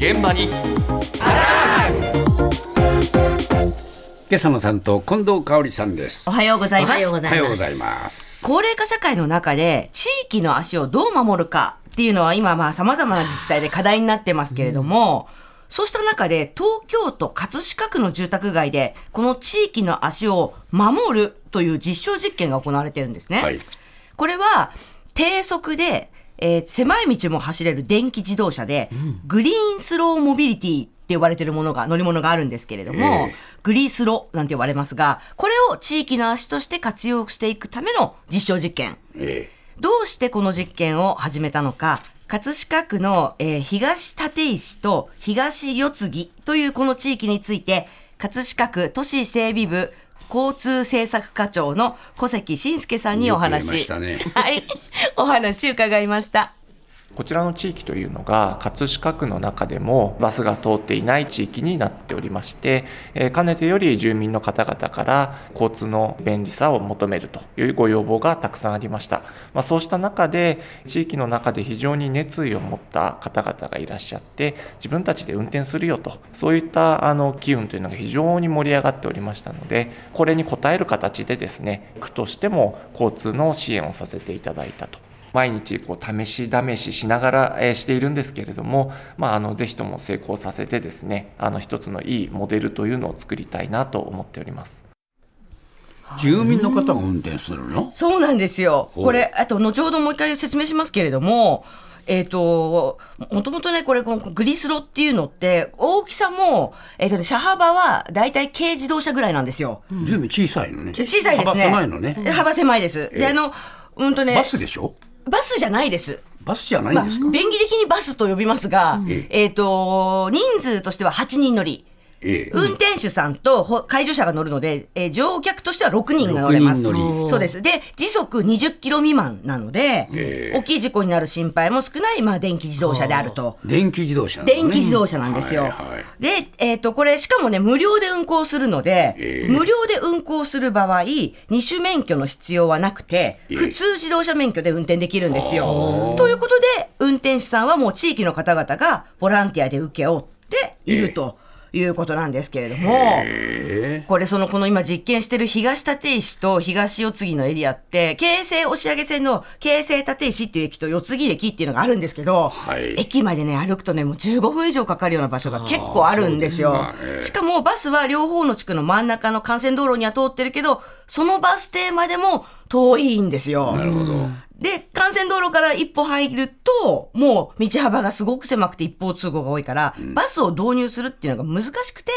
現場に。今朝の担当近藤香織さんです。おはようございます。おはようございます。高齢化社会の中で地域の足をどう守るかっていうのは今まあ様々な自治体で課題になってますけれども、そうした中で東京都葛飾区の住宅街でこの地域の足を守るという実証実験が行われているんですね。はい。これは低速で、えー狭い道も走れる電気自動車で、グリーンスローモビリティって呼ばれているものが、乗り物があるんですけれども、ええ。グリースロなんて呼ばれますが、これを地域の足として活用していくための実証実験。え。どうしてこの実験を始めたのか、葛飾区の、えー東立石と東四つ木というこの地域について、葛飾区都市整備部交通政策課長の小関慎介さんにお話、ね。はい、お話伺いました。こちらの地域というのが葛飾区の中でもバスが通っていない地域になっておりまして、えかねてより住民の方々から交通の便利さを求めるというご要望がたくさんありました、まあ、そうした中で地域の中で非常に熱意を持った方々がいらっしゃって自分たちで運転するよとそういったあの機運というのが非常に盛り上がっておりましたのでこれに応える形でですね区としても交通の支援をさせていただいたと。毎日こう試し試ししながらえーしているんですけれども、まあ、あのぜひとも成功させてですねあの一つのいいモデルというのを作りたいなと思っております。住民の方が運転するの？そうなんですよ。これ、あと、後ほどもう一回説明しますけれども、えっ、と、もともとね、これ、このグリスロっていうのって、大きさも、えっ、とね、車幅は、だいたい軽自動車ぐらいなんですよ。ずいぶん小さいのね小さいですね。幅狭いのね幅狭いです。えで、あの、うんとね、バスでしょ？バスじゃないです。バスじゃないまあ、んですか、便宜的にバスと呼びますが、ええっ、と、人数としては8人乗り。ええ。運転手さんとほ介助者が乗るので、えー乗客としては6人が乗れます。6人乗り。そうです。で、時速20キロ未満なので、ええ。大きい事故になる心配も少ない、まあ、電気自動車であると。電気自動車ね。電気自動車なんですよ。はいはいで、えっ、と、これ、しかもね、無料で運行するので、ええ。無料で運行する場合、二種免許の必要はなくて、ええ。普通自動車免許で運転できるんですよ。ということで、運転手さんはもう地域の方々がボランティアで請け負っているということなんですけれども、えこれ、その、この今実験してる東立石と東四つ木のエリアって、京成押上線の京成立石っていう駅と四つ木駅っていうのがあるんですけど、はい駅までね、歩くとね、もう15分以上かかるような場所が結構あるんですよ。かええしかもバスは両方の地区の真ん中の幹線道路には通ってるけど、そのバス停までも遠いんですよ。なるほどで、幹線道路から一歩入ると、もう道幅がすごく狭くて一方通行が多いから、バスを導入するっていうのが難しくて、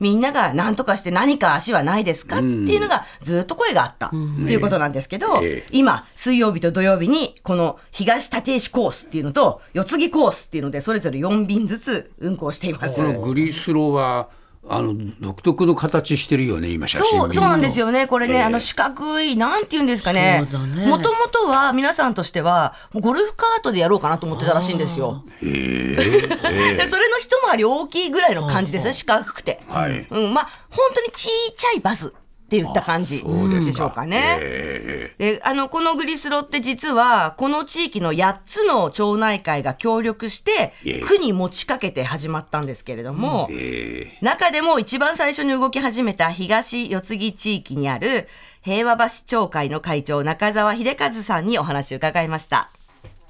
みんなが何とかして何か足はないですかっていうのがずっと声があったっていうことなんですけど、ええ。今、水曜日と土曜日にこの東立石コースっていうのと四つ木コースっていうのでそれぞれ4便ずつ運行しています。このグリスロはあの独特の形してるよね今写真そう、そうなんですよよね。これね、ええ。あの四角い、なんて言うんですかね。そうだね。もともとは皆さんとしては、ゴルフカートでやろうかなと思ってたらしいんですよ。で それの一回り大きいぐらいの感じですね、四角くて。はい。うん、まあ、本当にちっちゃいバスって言った感じでしょうかね。えで、あの、このグリスロって実は、この地域の8つの町内会が協力してええ、区に持ちかけて始まったんですけれども、ええ。中でも一番最初に動き始めた東四つ木地域にある平和橋町会の会長中澤秀和さんにお話を伺いました。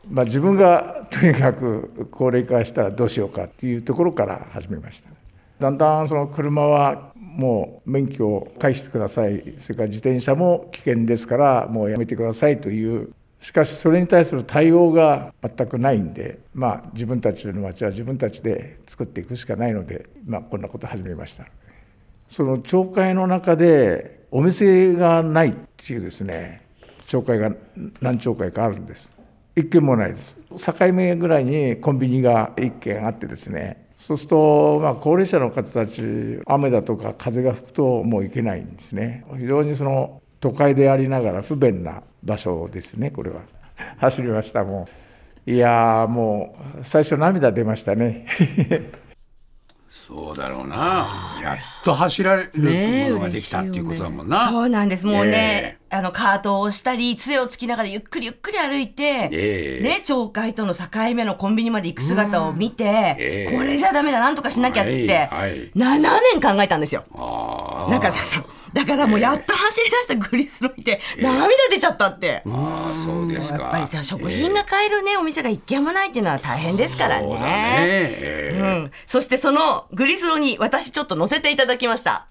まあ、自分が とにかく高齢化したらどうしようかっていうところから始めました。だんだんその車はもう免許を返してください。それから自転車も危険ですからもうやめてくださいという。しかしそれに対する対応が全くないんで、まあ、自分たちの町は自分たちで作っていくしかないので、まあ、こんなことを始めました。その町会の中でお店がないっていうですね町会が何町会かあるんです。一軒もないです。境目ぐらいにコンビニが一軒あってですねそうすると、まあ、高齢者の方たち雨だとか風が吹くともう行けないんですね。非常にその都会でありながら不便な場所ですねこれは。走りましたもう。いやもう最初涙出ましたね。そうだろうな。やっと走られるものができたっていうことだもんな。そうなんです。もうね、えあの、カートを押したり、杖をつきながらゆっくりゆっくり歩いて、ええね、町会との境目のコンビニまで行く姿を見て、ええこれじゃダメだ、なんとかしなきゃって、はいはい7年考えたんですよ。ああ。なんかさ、だからもうやっと走り出したグリスロ見て、涙出ちゃったって。ああ、そうですか。やっぱりさ、食品が買えるね、お店が一軒もないっていうのは大変ですからそうだね。うん、そしてそのグリスロに私ちょっと乗せていただきました。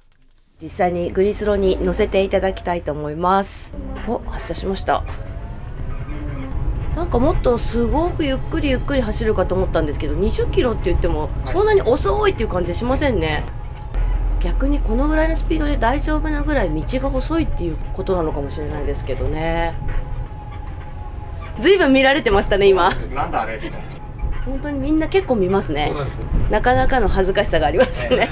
実際にグリスロに乗せていただきたいと思いますお発車しましたなんかもっとすごくゆっくりゆっくり走るかと思ったんですけど20キロって言ってもそんなに遅いっていう感じしませんね逆にこのぐらいのスピードで大丈夫なぐらい道が細いっていうことなのかもしれないですけどね。ずいぶん見られてましたね今。なんだあれみたいな本当にみんな結構見ますね。なかなかの恥ずかしさがありますね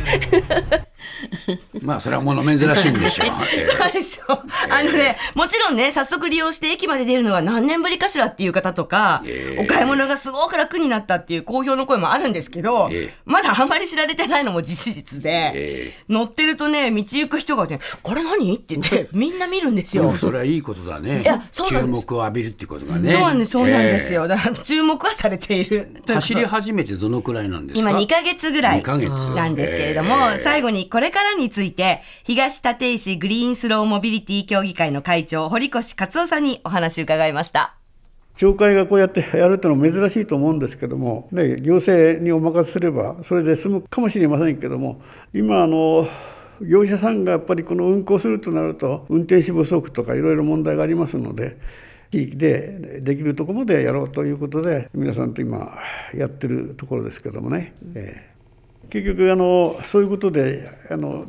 まあ、それはもの珍しいんでしょう。え えそうですよ。あのね、もちろんね、早速利用して駅まで出るのが何年ぶりかしらっていう方とか、ええお買い物がすごく楽になったっていう好評の声もあるんですけど、ええまだあんまり知られてないのも事実で、え乗ってるとね、道行く人がね、あれ何？って言って、みんな見るんですよ。それはいいことだね。いやそうなん注です目を浴びるってことがね。そうなんです、そうなんですえよ。だから注目はされている。え走り始めてどのくらいなんですか？今2ヶ月ぐらいなんですけれども、ええ最後にこれからについて、東立石グリーンスローモビリティ協議会の会長、堀越勝夫さんにお話を伺いました。町会がこうやってやるというのは珍しいと思うんですけども、ね、行政にお任せすればそれで済むかもしれませんけども今あの業者さんがやっぱりこの運行するとなると運転手不足とかいろいろ問題がありますので地域でできるところまでやろうということで皆さんと今やってるところですけどもね、えー結局あのそういうことであの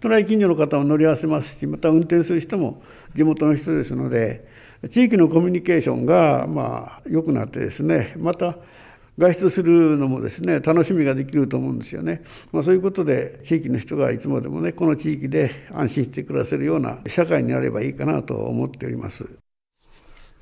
隣近所の方も乗り合わせますしまた運転する人も地元の人ですので地域のコミュニケーションがまあ良くなってですねまた外出するのもですね楽しみができると思うんですよね、まあ、そういうことで地域の人がいつまでもねこの地域で安心して暮らせるような社会になればいいかなと思っております。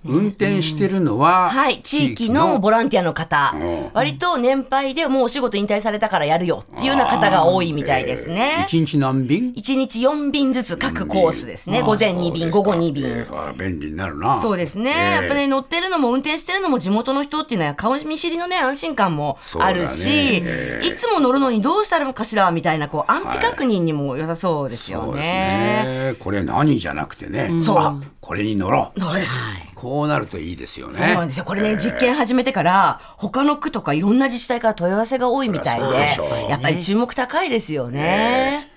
運転してるのは、はい、地域のボランティアの方うん、割と年配でもうお仕事引退されたからやるよっていうような方が多いみたいですね。一日何便？1日4便ずつ各コースですね。午前2便、午後2え便。えあ便利になるな。そうですね。ええやっぱね、乗ってるのも運転してるのも地元の人っていうのは顔見知りのね、安心感もあるし、ねええいつも乗るのにどうしたらのかしらみたいな、こう、安否確認にも良さそうですよそうですね。ね。これ何じゃなくてね。そうあこれに乗ろう。そうです。こうなるといいですよね。そうなんですよ。これね、実験始めてから、他の区とかいろんな自治体から問い合わせが多いみたいででやっぱり注目高いですよね。